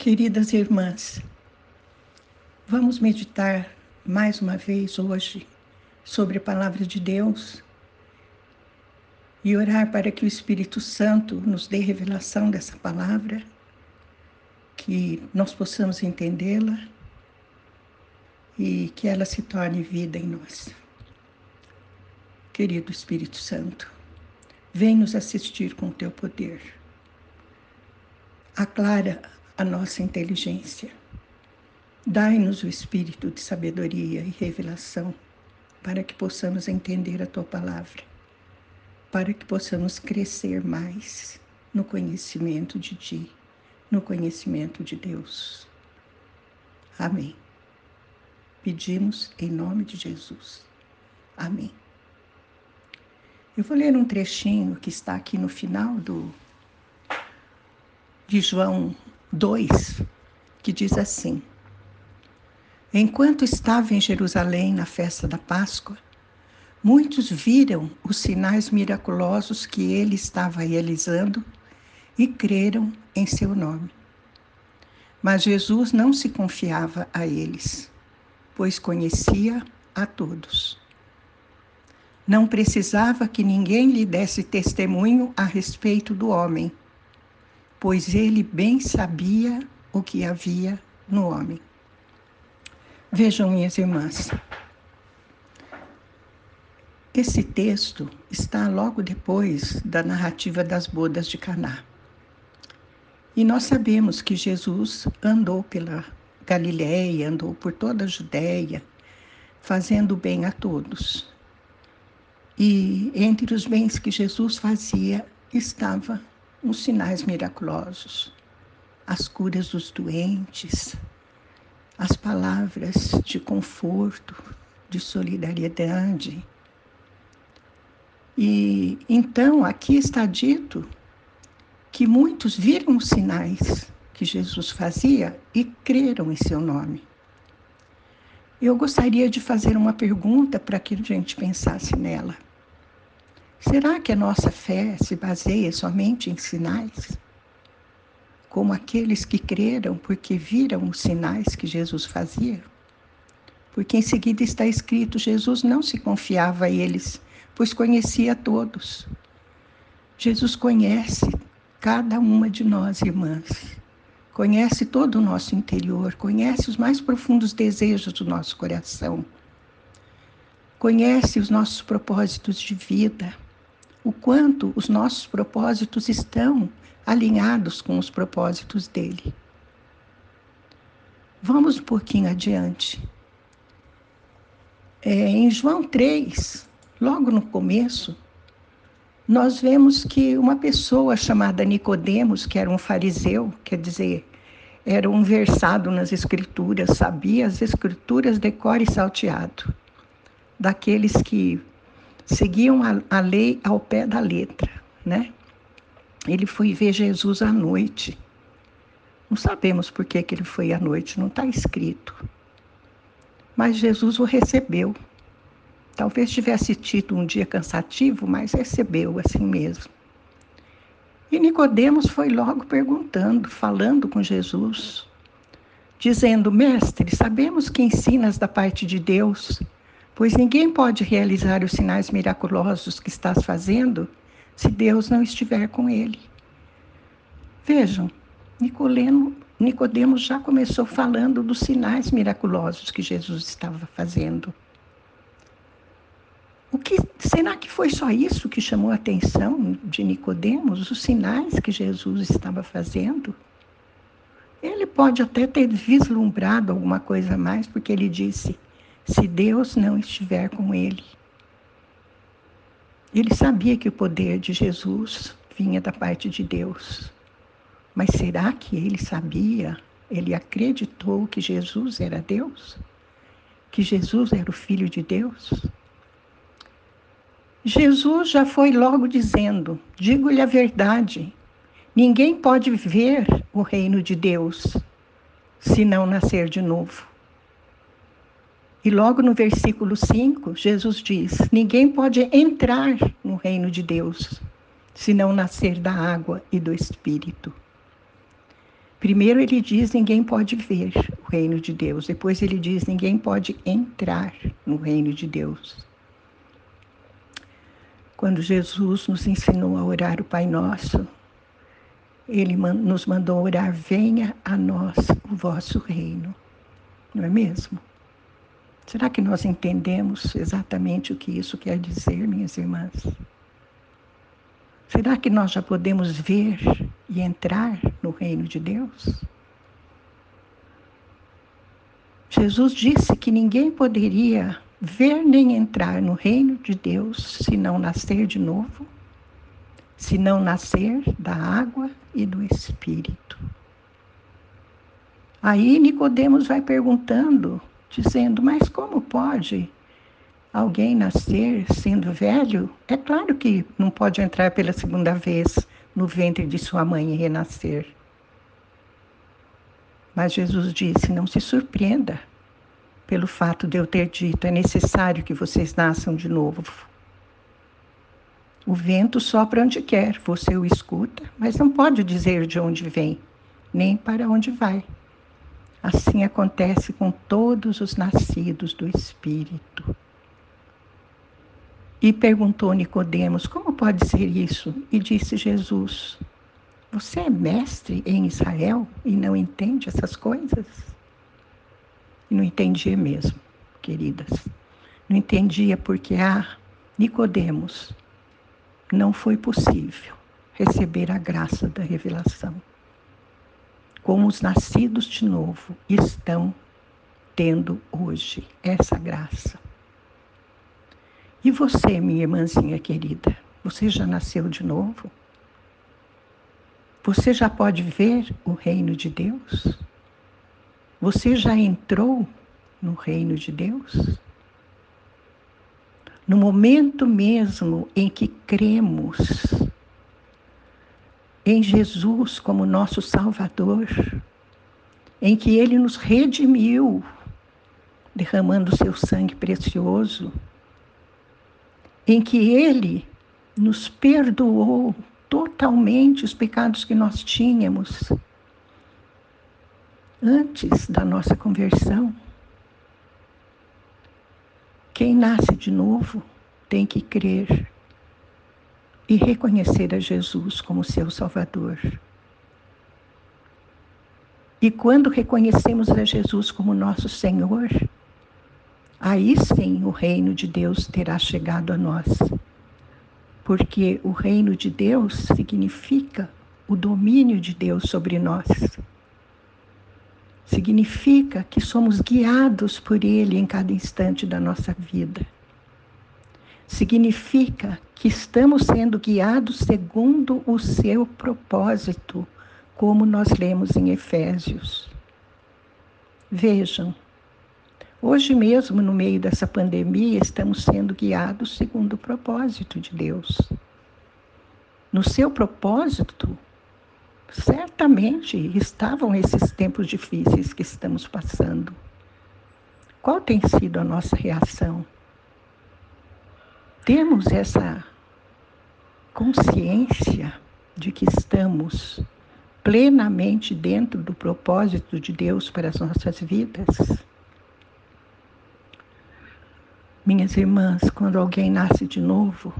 Queridas irmãs, vamos meditar mais uma vez hoje sobre a palavra de Deus e orar para que o Espírito Santo nos dê revelação dessa palavra, que nós possamos entendê-la e que ela se torne vida em nós. Querido Espírito Santo, vem nos assistir com o teu poder. Aclara a nossa inteligência. Dai-nos o espírito de sabedoria e revelação para que possamos entender a tua palavra, para que possamos crescer mais no conhecimento de ti, no conhecimento de Deus. Amém. Pedimos em nome de Jesus. Amém. Eu vou ler um trechinho que está aqui no final do de João 2, que diz assim: Enquanto estava em Jerusalém na festa da Páscoa, muitos viram os sinais miraculosos que ele estava realizando e creram em seu nome. Mas Jesus não se confiava a eles, pois conhecia a todos. Não precisava que ninguém lhe desse testemunho a respeito do homem pois ele bem sabia o que havia no homem. Vejam, minhas irmãs, esse texto está logo depois da narrativa das bodas de Caná. E nós sabemos que Jesus andou pela Galiléia, andou por toda a Judéia, fazendo bem a todos. E entre os bens que Jesus fazia estava os sinais miraculosos, as curas dos doentes, as palavras de conforto, de solidariedade. E então aqui está dito que muitos viram os sinais que Jesus fazia e creram em seu nome. Eu gostaria de fazer uma pergunta para que a gente pensasse nela. Será que a nossa fé se baseia somente em sinais? Como aqueles que creram porque viram os sinais que Jesus fazia? Porque em seguida está escrito: Jesus não se confiava a eles, pois conhecia todos. Jesus conhece cada uma de nós, irmãs. Conhece todo o nosso interior, conhece os mais profundos desejos do nosso coração. Conhece os nossos propósitos de vida o quanto os nossos propósitos estão alinhados com os propósitos dele. Vamos um pouquinho adiante. É, em João 3, logo no começo, nós vemos que uma pessoa chamada Nicodemos, que era um fariseu, quer dizer, era um versado nas escrituras, sabia as escrituras de cor e salteado, daqueles que seguiam a, a lei ao pé da letra, né? Ele foi ver Jesus à noite. Não sabemos por que, que ele foi à noite, não está escrito. Mas Jesus o recebeu. Talvez tivesse tido um dia cansativo, mas recebeu assim mesmo. E Nicodemos foi logo perguntando, falando com Jesus, dizendo: Mestre, sabemos que ensinas da parte de Deus pois ninguém pode realizar os sinais miraculosos que estás fazendo se Deus não estiver com ele. Vejam, Nicoleno, Nicodemos já começou falando dos sinais miraculosos que Jesus estava fazendo. O que será que foi só isso que chamou a atenção de Nicodemos, os sinais que Jesus estava fazendo? Ele pode até ter vislumbrado alguma coisa mais, porque ele disse: se Deus não estiver com ele. Ele sabia que o poder de Jesus vinha da parte de Deus. Mas será que ele sabia? Ele acreditou que Jesus era Deus? Que Jesus era o Filho de Deus? Jesus já foi logo dizendo: digo-lhe a verdade, ninguém pode ver o reino de Deus se não nascer de novo. E logo no versículo 5, Jesus diz: Ninguém pode entrar no reino de Deus se não nascer da água e do Espírito. Primeiro ele diz: ninguém pode ver o reino de Deus. Depois ele diz: ninguém pode entrar no reino de Deus. Quando Jesus nos ensinou a orar o Pai Nosso, ele nos mandou orar: venha a nós o vosso reino. Não é mesmo? Será que nós entendemos exatamente o que isso quer dizer, minhas irmãs? Será que nós já podemos ver e entrar no reino de Deus? Jesus disse que ninguém poderia ver nem entrar no reino de Deus se não nascer de novo, se não nascer da água e do Espírito. Aí Nicodemos vai perguntando, dizendo: "Mas como pode alguém nascer sendo velho, é claro que não pode entrar pela segunda vez no ventre de sua mãe e renascer. Mas Jesus disse: não se surpreenda pelo fato de eu ter dito, é necessário que vocês nasçam de novo. O vento sopra onde quer, você o escuta, mas não pode dizer de onde vem, nem para onde vai. Assim acontece com todos os nascidos do Espírito. E perguntou Nicodemos: Como pode ser isso? E disse Jesus: Você é mestre em Israel e não entende essas coisas? E não entendia mesmo, queridas. Não entendia porque a Nicodemos não foi possível receber a graça da revelação. Como os nascidos de novo estão tendo hoje essa graça. E você, minha irmãzinha querida, você já nasceu de novo? Você já pode ver o reino de Deus? Você já entrou no reino de Deus? No momento mesmo em que cremos em Jesus como nosso Salvador, em que Ele nos redimiu, derramando seu sangue precioso em que Ele nos perdoou totalmente os pecados que nós tínhamos antes da nossa conversão. Quem nasce de novo tem que crer e reconhecer a Jesus como seu Salvador. E quando reconhecemos a Jesus como nosso Senhor, aí sim o reino de Deus terá chegado a nós. Porque o reino de Deus significa o domínio de Deus sobre nós. Significa que somos guiados por Ele em cada instante da nossa vida. Significa que estamos sendo guiados segundo o seu propósito, como nós lemos em Efésios. Vejam, Hoje mesmo, no meio dessa pandemia, estamos sendo guiados segundo o propósito de Deus. No seu propósito, certamente estavam esses tempos difíceis que estamos passando. Qual tem sido a nossa reação? Temos essa consciência de que estamos plenamente dentro do propósito de Deus para as nossas vidas? Minhas irmãs, quando alguém nasce de novo,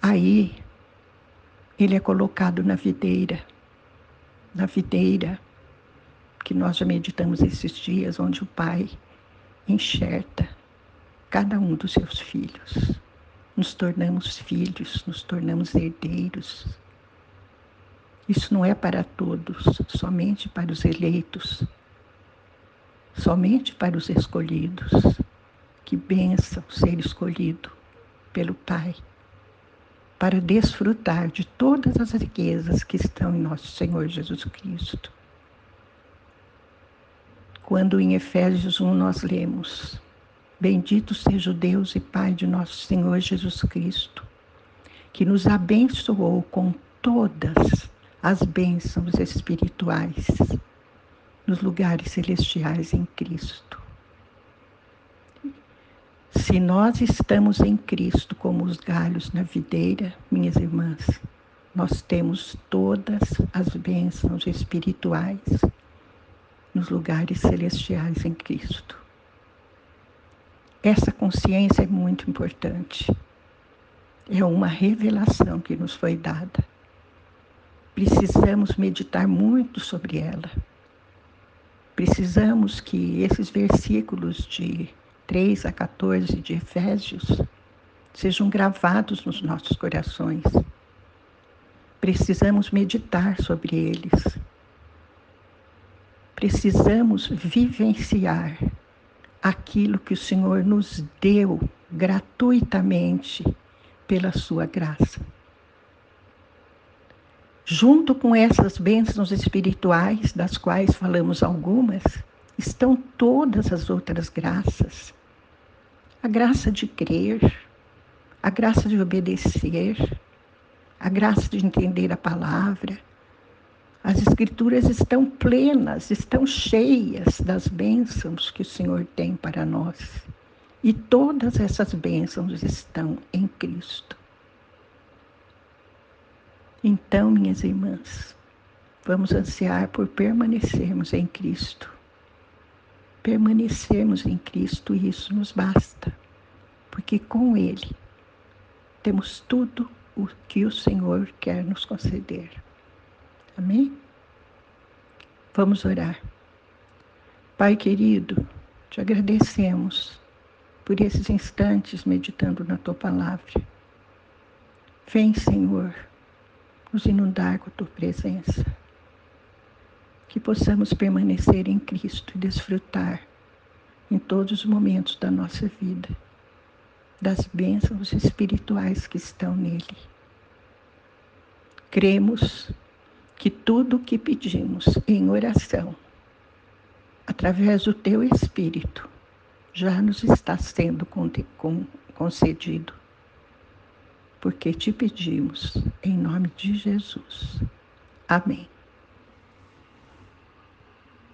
aí ele é colocado na videira, na videira que nós já meditamos esses dias, onde o pai enxerta cada um dos seus filhos. Nos tornamos filhos, nos tornamos herdeiros. Isso não é para todos, somente para os eleitos, somente para os escolhidos. Que bênção ser escolhido pelo Pai para desfrutar de todas as riquezas que estão em nosso Senhor Jesus Cristo. Quando em Efésios 1 nós lemos: Bendito seja o Deus e Pai de nosso Senhor Jesus Cristo, que nos abençoou com todas as bênçãos espirituais nos lugares celestiais em Cristo. Se nós estamos em Cristo como os galhos na videira, minhas irmãs, nós temos todas as bênçãos espirituais nos lugares celestiais em Cristo. Essa consciência é muito importante. É uma revelação que nos foi dada. Precisamos meditar muito sobre ela. Precisamos que esses versículos de 3 a 14 de Efésios sejam gravados nos nossos corações. Precisamos meditar sobre eles. Precisamos vivenciar aquilo que o Senhor nos deu gratuitamente pela sua graça. Junto com essas bênçãos espirituais, das quais falamos algumas, estão todas as outras graças. A graça de crer, a graça de obedecer, a graça de entender a palavra. As Escrituras estão plenas, estão cheias das bênçãos que o Senhor tem para nós. E todas essas bênçãos estão em Cristo. Então, minhas irmãs, vamos ansiar por permanecermos em Cristo. Permanecermos em Cristo, e isso nos basta, porque com Ele temos tudo o que o Senhor quer nos conceder. Amém? Vamos orar. Pai querido, te agradecemos por esses instantes meditando na tua palavra. Vem, Senhor, nos inundar com a tua presença. Que possamos permanecer em Cristo e desfrutar em todos os momentos da nossa vida das bênçãos espirituais que estão nele. Cremos que tudo o que pedimos em oração, através do teu Espírito, já nos está sendo concedido, porque te pedimos em nome de Jesus. Amém.